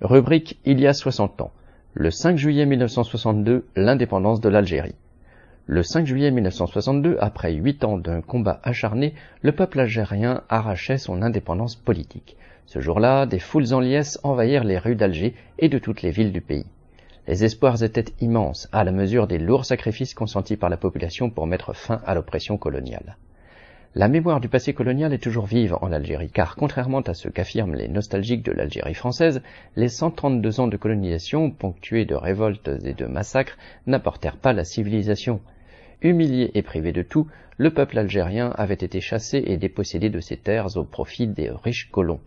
Rubrique Il y a 60 ans. Le 5 juillet 1962, l'indépendance de l'Algérie. Le 5 juillet 1962, après huit ans d'un combat acharné, le peuple algérien arrachait son indépendance politique. Ce jour-là, des foules en liesse envahirent les rues d'Alger et de toutes les villes du pays. Les espoirs étaient immenses, à la mesure des lourds sacrifices consentis par la population pour mettre fin à l'oppression coloniale. La mémoire du passé colonial est toujours vive en Algérie, car contrairement à ce qu'affirment les nostalgiques de l'Algérie française, les 132 ans de colonisation, ponctués de révoltes et de massacres, n'apportèrent pas la civilisation. Humilié et privé de tout, le peuple algérien avait été chassé et dépossédé de ses terres au profit des riches colons.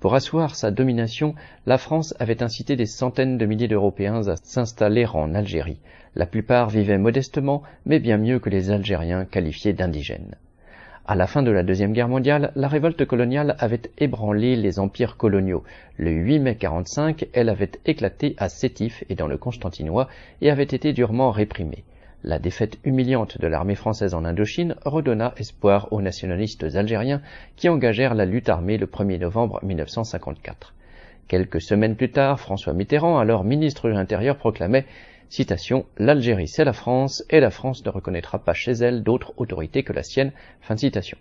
Pour asseoir sa domination, la France avait incité des centaines de milliers d'Européens à s'installer en Algérie. La plupart vivaient modestement, mais bien mieux que les Algériens qualifiés d'indigènes. À la fin de la Deuxième Guerre mondiale, la révolte coloniale avait ébranlé les empires coloniaux. Le 8 mai 45, elle avait éclaté à Sétif et dans le Constantinois et avait été durement réprimée. La défaite humiliante de l'armée française en Indochine redonna espoir aux nationalistes algériens qui engagèrent la lutte armée le 1er novembre 1954. Quelques semaines plus tard, François Mitterrand, alors ministre de l'Intérieur, proclamait Citation, L'Algérie c'est la France et la France ne reconnaîtra pas chez elle d'autre autorité que la sienne. Fin de citation.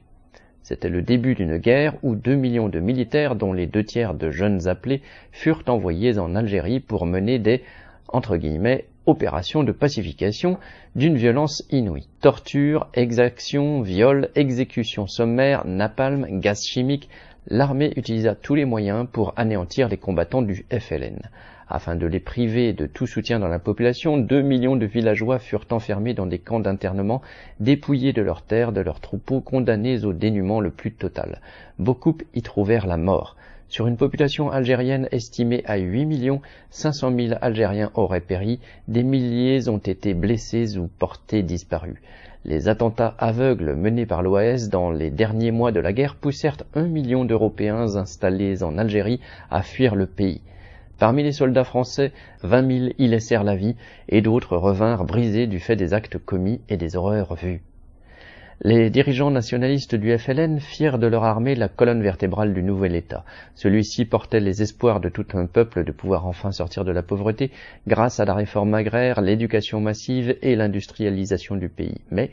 C'était le début d'une guerre où deux millions de militaires, dont les deux tiers de jeunes appelés, furent envoyés en Algérie pour mener des entre guillemets, opérations de pacification d'une violence inouïe. Torture, exactions, viols, exécutions sommaires, napalm, gaz chimique, l'armée utilisa tous les moyens pour anéantir les combattants du FLN. Afin de les priver de tout soutien dans la population, deux millions de villageois furent enfermés dans des camps d'internement, dépouillés de leurs terres, de leurs troupeaux, condamnés au dénuement le plus total. Beaucoup y trouvèrent la mort. Sur une population algérienne estimée à 8 millions, 500 000 Algériens auraient péri, des milliers ont été blessés ou portés disparus. Les attentats aveugles menés par l'OAS dans les derniers mois de la guerre poussèrent un million d'Européens installés en Algérie à fuir le pays. Parmi les soldats français, vingt mille y laissèrent la vie et d'autres revinrent brisés du fait des actes commis et des horreurs vues. Les dirigeants nationalistes du FLN firent de leur armée la colonne vertébrale du nouvel État. Celui-ci portait les espoirs de tout un peuple de pouvoir enfin sortir de la pauvreté grâce à la réforme agraire, l'éducation massive et l'industrialisation du pays. Mais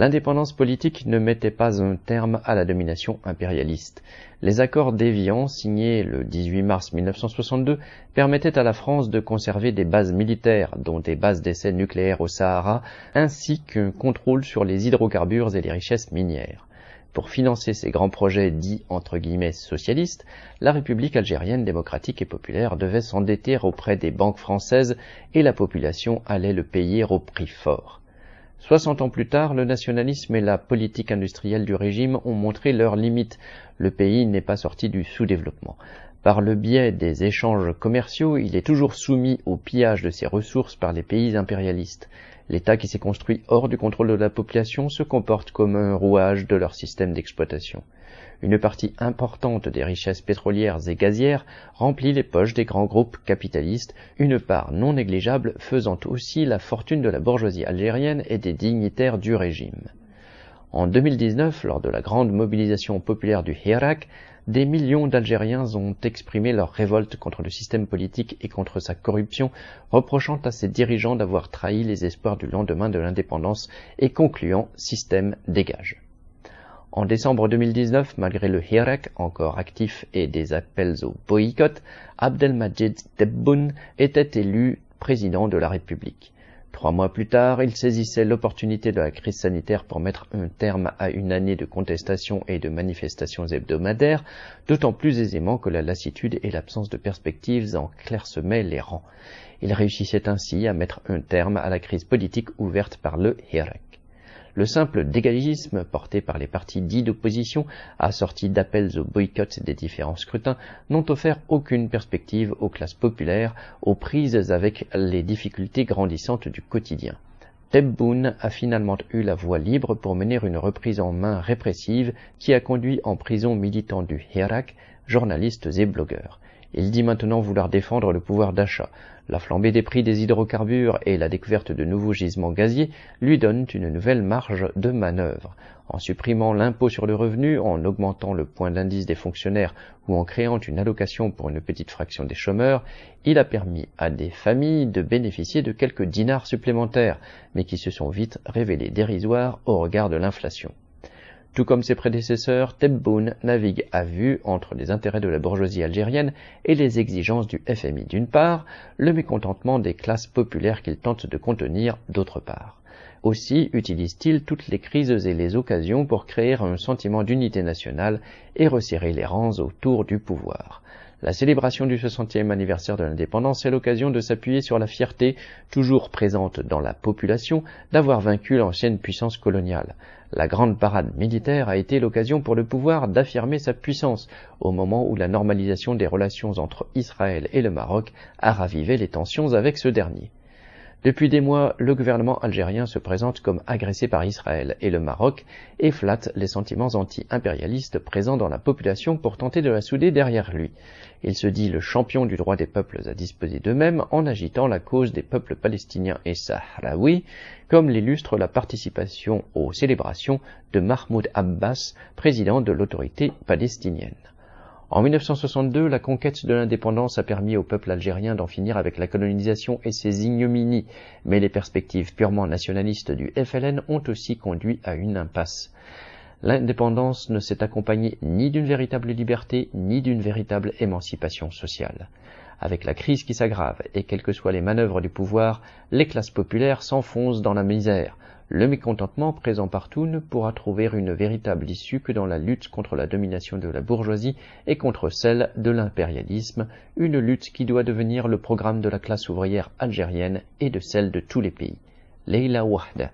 L'indépendance politique ne mettait pas un terme à la domination impérialiste. Les accords d'Évian, signés le 18 mars 1962, permettaient à la France de conserver des bases militaires, dont des bases d'essais nucléaires au Sahara, ainsi qu'un contrôle sur les hydrocarbures et les richesses minières. Pour financer ces grands projets dits entre guillemets socialistes, la République algérienne démocratique et populaire devait s'endetter auprès des banques françaises et la population allait le payer au prix fort. Soixante ans plus tard, le nationalisme et la politique industrielle du régime ont montré leurs limites. Le pays n'est pas sorti du sous-développement. Par le biais des échanges commerciaux, il est toujours soumis au pillage de ses ressources par les pays impérialistes. L'État qui s'est construit hors du contrôle de la population se comporte comme un rouage de leur système d'exploitation. Une partie importante des richesses pétrolières et gazières remplit les poches des grands groupes capitalistes, une part non négligeable faisant aussi la fortune de la bourgeoisie algérienne et des dignitaires du régime. En 2019, lors de la grande mobilisation populaire du Hirak, des millions d'Algériens ont exprimé leur révolte contre le système politique et contre sa corruption, reprochant à ses dirigeants d'avoir trahi les espoirs du lendemain de l'indépendance et concluant système dégage. En décembre 2019, malgré le Hirak encore actif et des appels au boycott, Abdelmajid Tebboune était élu président de la République. Trois mois plus tard, il saisissait l'opportunité de la crise sanitaire pour mettre un terme à une année de contestations et de manifestations hebdomadaires, d'autant plus aisément que la lassitude et l'absence de perspectives en clairsemaient les rangs. Il réussissait ainsi à mettre un terme à la crise politique ouverte par le Hirak. Le simple dégagisme porté par les partis dits d'opposition, assorti d'appels au boycott des différents scrutins, n'ont offert aucune perspective aux classes populaires, aux prises avec les difficultés grandissantes du quotidien. Tebboune a finalement eu la voie libre pour mener une reprise en main répressive qui a conduit en prison militants du Hirak, journalistes et blogueurs. Il dit maintenant vouloir défendre le pouvoir d'achat. La flambée des prix des hydrocarbures et la découverte de nouveaux gisements gaziers lui donnent une nouvelle marge de manœuvre. En supprimant l'impôt sur le revenu, en augmentant le point d'indice des fonctionnaires ou en créant une allocation pour une petite fraction des chômeurs, il a permis à des familles de bénéficier de quelques dinars supplémentaires, mais qui se sont vite révélés dérisoires au regard de l'inflation. Tout comme ses prédécesseurs, Tebboune navigue à vue entre les intérêts de la bourgeoisie algérienne et les exigences du FMI d'une part, le mécontentement des classes populaires qu'il tente de contenir d'autre part. Aussi utilise-t-il toutes les crises et les occasions pour créer un sentiment d'unité nationale et resserrer les rangs autour du pouvoir. La célébration du 60e anniversaire de l'indépendance est l'occasion de s'appuyer sur la fierté, toujours présente dans la population, d'avoir vaincu l'ancienne puissance coloniale. La grande parade militaire a été l'occasion pour le pouvoir d'affirmer sa puissance, au moment où la normalisation des relations entre Israël et le Maroc a ravivé les tensions avec ce dernier. Depuis des mois, le gouvernement algérien se présente comme agressé par Israël et le Maroc et flatte les sentiments anti-impérialistes présents dans la population pour tenter de la souder derrière lui. Il se dit le champion du droit des peuples à disposer d'eux-mêmes en agitant la cause des peuples palestiniens et sahraouis, comme l'illustre la participation aux célébrations de Mahmoud Abbas, président de l'autorité palestinienne. En 1962, la conquête de l'indépendance a permis au peuple algérien d'en finir avec la colonisation et ses ignominies, mais les perspectives purement nationalistes du FLN ont aussi conduit à une impasse. L'indépendance ne s'est accompagnée ni d'une véritable liberté, ni d'une véritable émancipation sociale. Avec la crise qui s'aggrave et quelles que soient les manœuvres du pouvoir, les classes populaires s'enfoncent dans la misère, le mécontentement présent partout ne pourra trouver une véritable issue que dans la lutte contre la domination de la bourgeoisie et contre celle de l'impérialisme, une lutte qui doit devenir le programme de la classe ouvrière algérienne et de celle de tous les pays. Leila Wahda